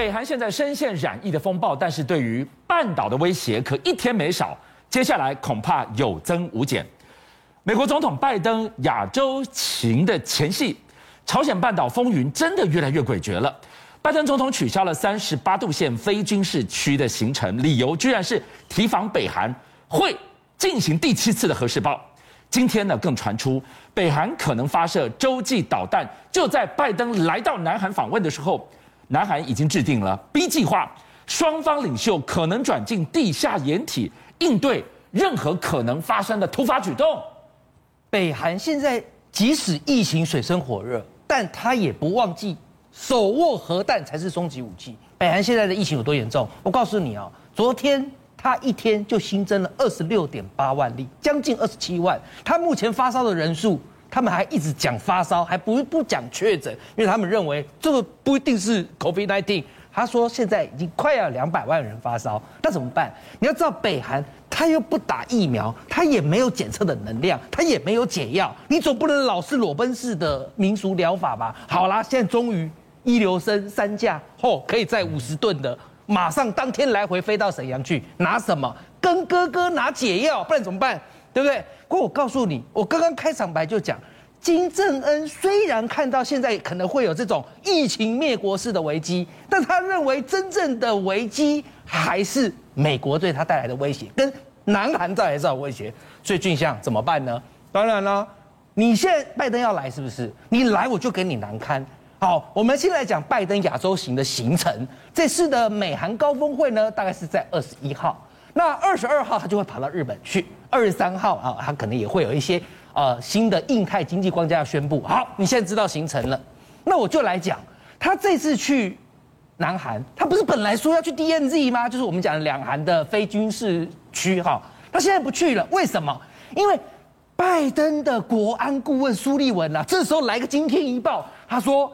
北韩现在深陷染疫的风暴，但是对于半岛的威胁可一天没少，接下来恐怕有增无减。美国总统拜登亚洲行的前夕，朝鲜半岛风云真的越来越诡谲了。拜登总统取消了三十八度线非军事区的行程，理由居然是提防北韩会进行第七次的核试爆。今天呢，更传出北韩可能发射洲际导弹。就在拜登来到南韩访问的时候，南韩已经制定了 B 计划，双方领袖可能转进地下掩体，应对任何可能发生的突发举动。北韩现在即使疫情水深火热，但他也不忘记。手握核弹才是终极武器。北韩现在的疫情有多严重？我告诉你啊，昨天他一天就新增了二十六点八万例，将近二十七万。他目前发烧的人数，他们还一直讲发烧，还不不讲确诊，因为他们认为这个不一定是 COVID-19。他说现在已经快要两百万人发烧，那怎么办？你要知道北韩。他又不打疫苗，他也没有检测的能量，他也没有解药，你总不能老是裸奔式的民俗疗法吧？好啦，现在终于一流升三架，嚯，可以载五十吨的，马上当天来回飞到沈阳去拿什么？跟哥哥拿解药，不然怎么办？对不对？不过我告诉你，我刚刚开场白就讲，金正恩虽然看到现在可能会有这种疫情灭国式的危机，但他认为真正的危机还是。美国对他带来的威胁，跟南韩带来的威胁，所以俊相怎么办呢？当然了，你现在拜登要来是不是？你来我就给你难堪。好，我们先来讲拜登亚洲行的行程。这次的美韩高峰会呢，大概是在二十一号。那二十二号他就会跑到日本去。二十三号啊，他可能也会有一些呃新的印太经济框架要宣布。好，你现在知道行程了，那我就来讲他这次去。南韩，他不是本来说要去 D N Z 吗？就是我们讲的两韩的非军事区哈，他现在不去了，为什么？因为拜登的国安顾问苏利文、啊，这时候来个惊天一爆，他说，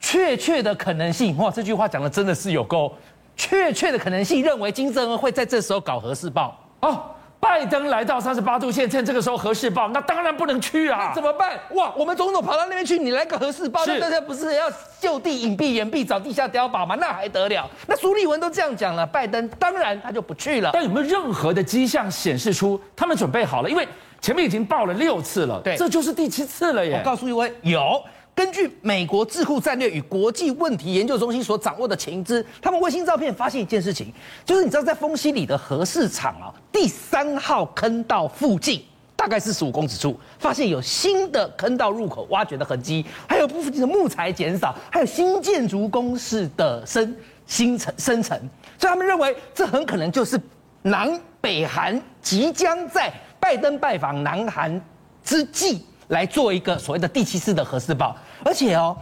确切的可能性，哇，这句话讲的真的是有够，确切的可能性认为金正恩会在这时候搞核试爆哦。拜登来到三十八度线，趁这个时候核试爆，那当然不能去啊！怎么办？哇，我们总统跑到那边去，你来个核试爆，那大家不是要就地隐蔽、掩蔽，找地下碉堡吗？那还得了？那苏利文都这样讲了，拜登当然他就不去了。但有没有任何的迹象显示出他们准备好了？因为前面已经爆了六次了，对，这就是第七次了耶！我告诉一位，有。根据美国智库战略与国际问题研究中心所掌握的情资，他们卫星照片发现一件事情，就是你知道在丰溪里的核试场啊，第三号坑道附近，大概四十五公尺处，发现有新的坑道入口挖掘的痕迹，还有部分的木材减少，还有新建筑工事的生新成生成，所以他们认为这很可能就是南北韩即将在拜登拜访南韩之际。来做一个所谓的第七次的核试爆，而且哦，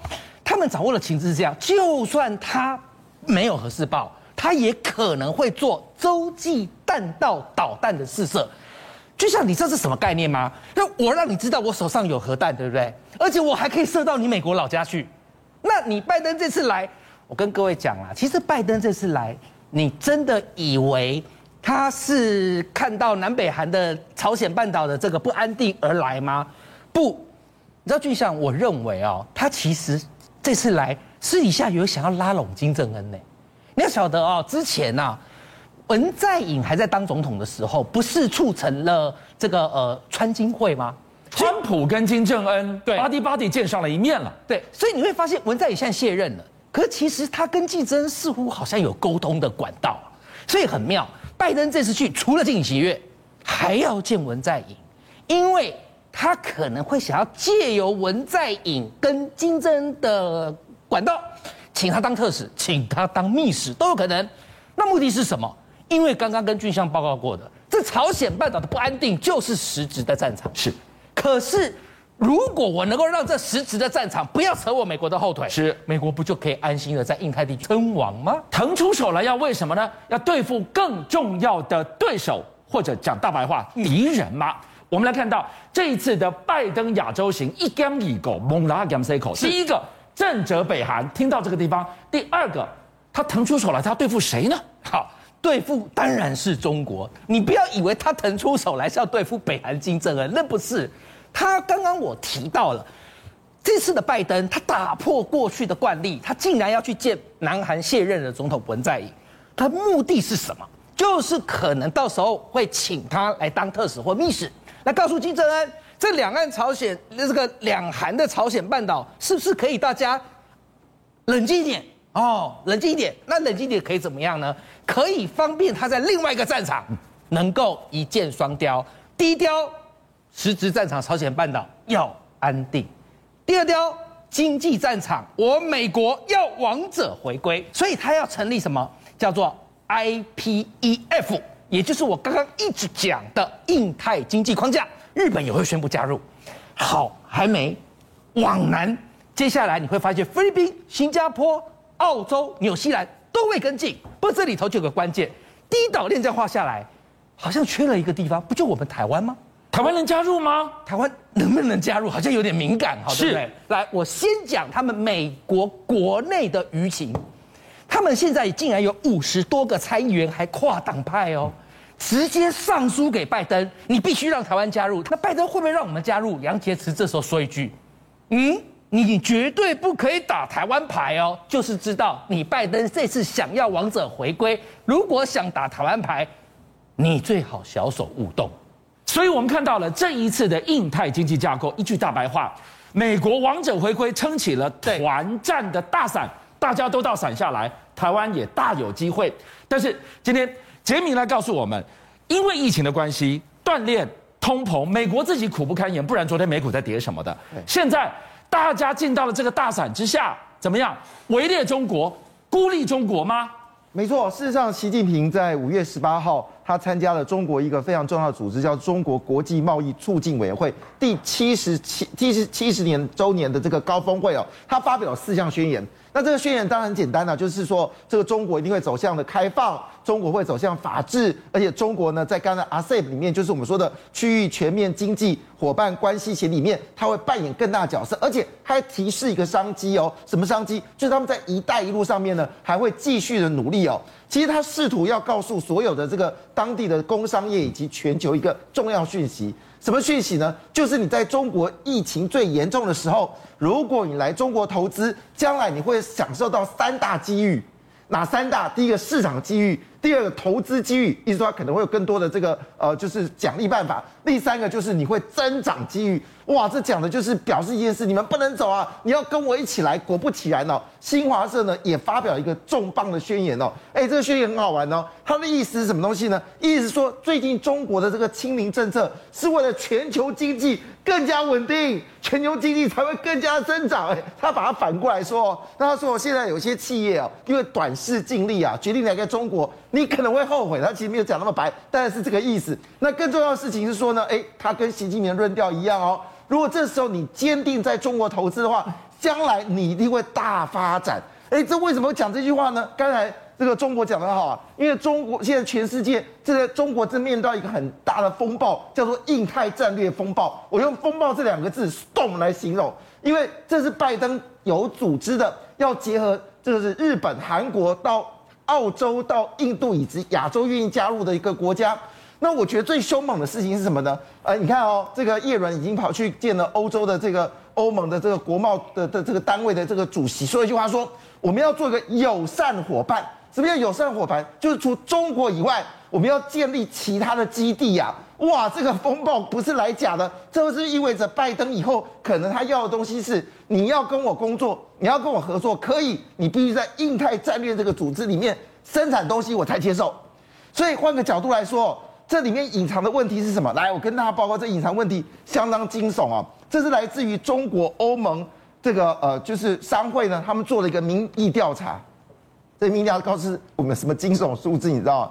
他们掌握的情资是这样：就算他没有核试爆，他也可能会做洲际弹道导弹的试射。就像你这是什么概念吗？那我让你知道我手上有核弹，对不对？而且我还可以射到你美国老家去。那你拜登这次来，我跟各位讲啦，其实拜登这次来，你真的以为他是看到南北韩的朝鲜半岛的这个不安定而来吗？不，你知道俊相，我认为啊、哦，他其实这次来私底下有想要拉拢金正恩呢。你要晓得啊、哦，之前呐、啊，文在寅还在当总统的时候，不是促成了这个呃川金会吗？川普跟金正恩对 buddy buddy 见上了一面了。对，所以你会发现文在寅现在卸任了，可是其实他跟金正恩似乎好像有沟通的管道，所以很妙。拜登这次去除了进喜悦，还要见文在寅，因为。他可能会想要借由文在寅跟金正恩的管道，请他当特使，请他当密使都有可能。那目的是什么？因为刚刚跟俊相报告过的，这朝鲜半岛的不安定就是实质的战场。是，可是如果我能够让这实质的战场不要扯我美国的后腿，是，美国不就可以安心的在印太地区称王吗？腾出手来要为什么呢？要对付更重要的对手，或者讲大白话，敌人吗？我们来看到这一次的拜登亚洲行，一干一狗猛拉干塞口。第一个震慑北韩，听到这个地方；第二个，他腾出手来，他要对付谁呢？好，对付当然是中国。你不要以为他腾出手来是要对付北韩金正恩，那不是。他刚刚我提到了，这次的拜登，他打破过去的惯例，他竟然要去见南韩卸任的总统文在寅，他目的是什么？就是可能到时候会请他来当特使或密使，来告诉金正恩，这两岸朝鲜这个两韩的朝鲜半岛是不是可以大家冷静一点哦，冷静一点。那冷静一点可以怎么样呢？可以方便他在另外一个战场能够一箭双雕。第一雕，实质战场朝鲜半岛要安定。第二雕经济战场，我美国要王者回归，所以他要成立什么叫做 IPEF，也就是我刚刚一直讲的印太经济框架。日本也会宣布加入。好，还没往南，接下来你会发现菲律宾、新加坡、澳洲、纽西兰都会跟进。不过这里头就有个关键，第一岛链这样画下来，好像缺了一个地方，不就我们台湾吗？台湾能加入吗？台湾能不能加入？好像有点敏感，好，对不对？是。来，我先讲他们美国国内的舆情。他们现在竟然有五十多个参议员，还跨党派哦，直接上书给拜登，你必须让台湾加入。那拜登会不会让我们加入？杨洁篪这时候说一句：“嗯，你绝对不可以打台湾牌哦。”就是知道你拜登这次想要王者回归，如果想打台湾牌，你最好小手勿动。所以我们看到了这一次的印太经济架构，一句大白话，美国王者回归撑起了团战的大伞，大家都到伞下来，台湾也大有机会。但是今天杰明来告诉我们，因为疫情的关系，锻炼通膨，美国自己苦不堪言，不然昨天美股在跌什么的。现在大家进到了这个大伞之下，怎么样？围猎中国，孤立中国吗？没错，事实上，习近平在五月十八号，他参加了中国一个非常重要的组织，叫中国国际贸易促进委员会第七十七七十七十年周年的这个高峰会哦，他发表四项宣言。那这个宣言当然很简单了，就是说这个中国一定会走向的开放，中国会走向法治，而且中国呢在刚才 RCEP 里面，就是我们说的区域全面经济伙伴关系协里面，它会扮演更大角色，而且还提示一个商机哦，什么商机？就是他们在“一带一路”上面呢，还会继续的努力哦。其实他试图要告诉所有的这个当地的工商业以及全球一个重要讯息。什么讯息呢？就是你在中国疫情最严重的时候，如果你来中国投资，将来你会享受到三大机遇。哪三大？第一个市场机遇，第二个投资机遇，意思说可能会有更多的这个呃，就是奖励办法。第三个就是你会增长机遇。哇，这讲的就是表示一件事，你们不能走啊，你要跟我一起来。果不其然哦，新华社呢也发表一个重磅的宣言哦。哎，这个宣言很好玩哦，它的意思是什么东西呢？意思说，最近中国的这个清零政策是为了全球经济更加稳定，全球经济才会更加增长。哎，他把它反过来说，那他说现在有些企业哦，因为短视尽力啊，决定离开中国，你可能会后悔。他其实没有讲那么白，但是这个意思。那更重要的事情是说呢，哎，他跟习近平论调一样哦。如果这时候你坚定在中国投资的话，将来你一定会大发展。哎，这为什么讲这句话呢？刚才这个中国讲得好啊，因为中国现在全世界这个中国正面临到一个很大的风暴，叫做印太战略风暴。我用“风暴”这两个字 “storm” 来形容，因为这是拜登有组织的，要结合这个是日本、韩国到澳洲到印度以及亚洲愿意加入的一个国家。那我觉得最凶猛的事情是什么呢？呃，你看哦，这个叶伦已经跑去见了欧洲的这个欧盟的这个国贸的的这个单位的这个主席，说一句话说，我们要做一个友善伙伴。什么叫友善伙伴？就是除中国以外，我们要建立其他的基地呀、啊。哇，这个风暴不是来假的，这是意味着拜登以后可能他要的东西是，你要跟我工作，你要跟我合作，可以，你必须在印太战略这个组织里面生产东西，我才接受。所以换个角度来说。这里面隐藏的问题是什么？来，我跟大家报告，这隐藏问题相当惊悚啊！这是来自于中国欧盟这个呃，就是商会呢，他们做了一个民意调查。这民调告诉我们什么惊悚数字？你知道吗？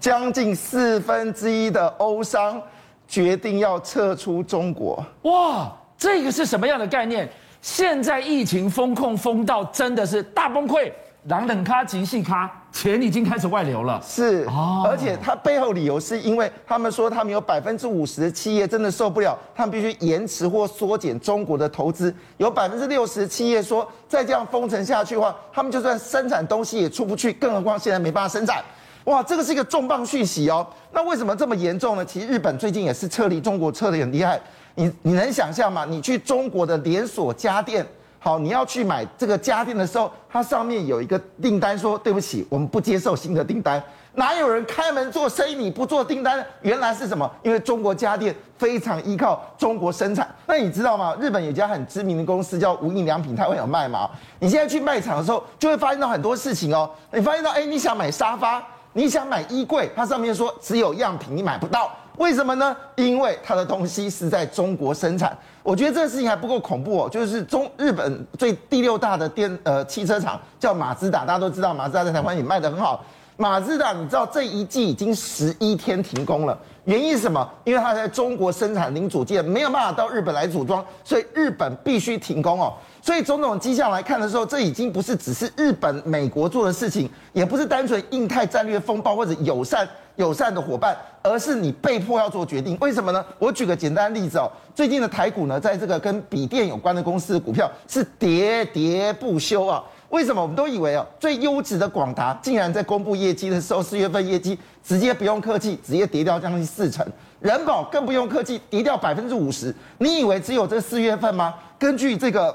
将近四分之一的欧商决定要撤出中国。哇，这个是什么样的概念？现在疫情封控封到真的是大崩溃。狼冷咖、急细咖，钱已经开始外流了。是，而且它背后理由是因为他们说他们有百分之五十的企业真的受不了，他们必须延迟或缩减中国的投资。有百分之六十的企业说再这样封城下去的话，他们就算生产东西也出不去，更何况现在没办法生产。哇，这个是一个重磅讯息哦。那为什么这么严重呢？其实日本最近也是撤离中国撤得很厉害。你你能想象吗？你去中国的连锁家电，好，你要去买这个家电的时候，它上面有一个订单说，对不起，我们不接受新的订单。哪有人开门做生意你不做订单？原来是什么？因为中国家电非常依靠中国生产。那你知道吗？日本有家很知名的公司叫无印良品，它会有卖吗？你现在去卖场的时候，就会发现到很多事情哦。你发现到，哎，你想买沙发，你想买衣柜，它上面说只有样品，你买不到。为什么呢？因为它的东西是在中国生产。我觉得这个事情还不够恐怖哦。就是中日本最第六大的电呃汽车厂叫马自达，大家都知道马自达在台湾也卖得很好。马自达，你知道这一季已经十一天停工了，原因是什么？因为它在中国生产零组件，没有办法到日本来组装，所以日本必须停工哦。所以种种迹象来看的时候，这已经不是只是日本、美国做的事情，也不是单纯印太战略风暴或者友善友善的伙伴，而是你被迫要做决定。为什么呢？我举个简单的例子哦，最近的台股呢，在这个跟笔电有关的公司的股票是跌跌不休啊。为什么我们都以为哦，最优质的广达竟然在公布业绩的时候，四月份业绩直接不用客气，直接跌掉将近四成，人保更不用客气，跌掉百分之五十。你以为只有这四月份吗？根据这个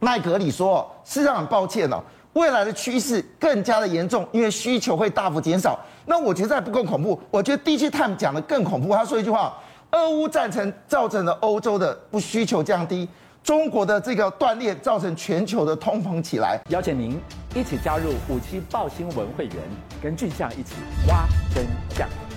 麦格里说，事实上很抱歉哦，未来的趋势更加的严重，因为需求会大幅减少。那我觉得还不够恐怖，我觉得 Digitime 讲的更恐怖。他说一句话：俄乌战争造成了欧洲的不需求降低。中国的这个断裂造成全球的通膨起来，邀请您一起加入五七爆新闻会员，跟俊相一起挖真相。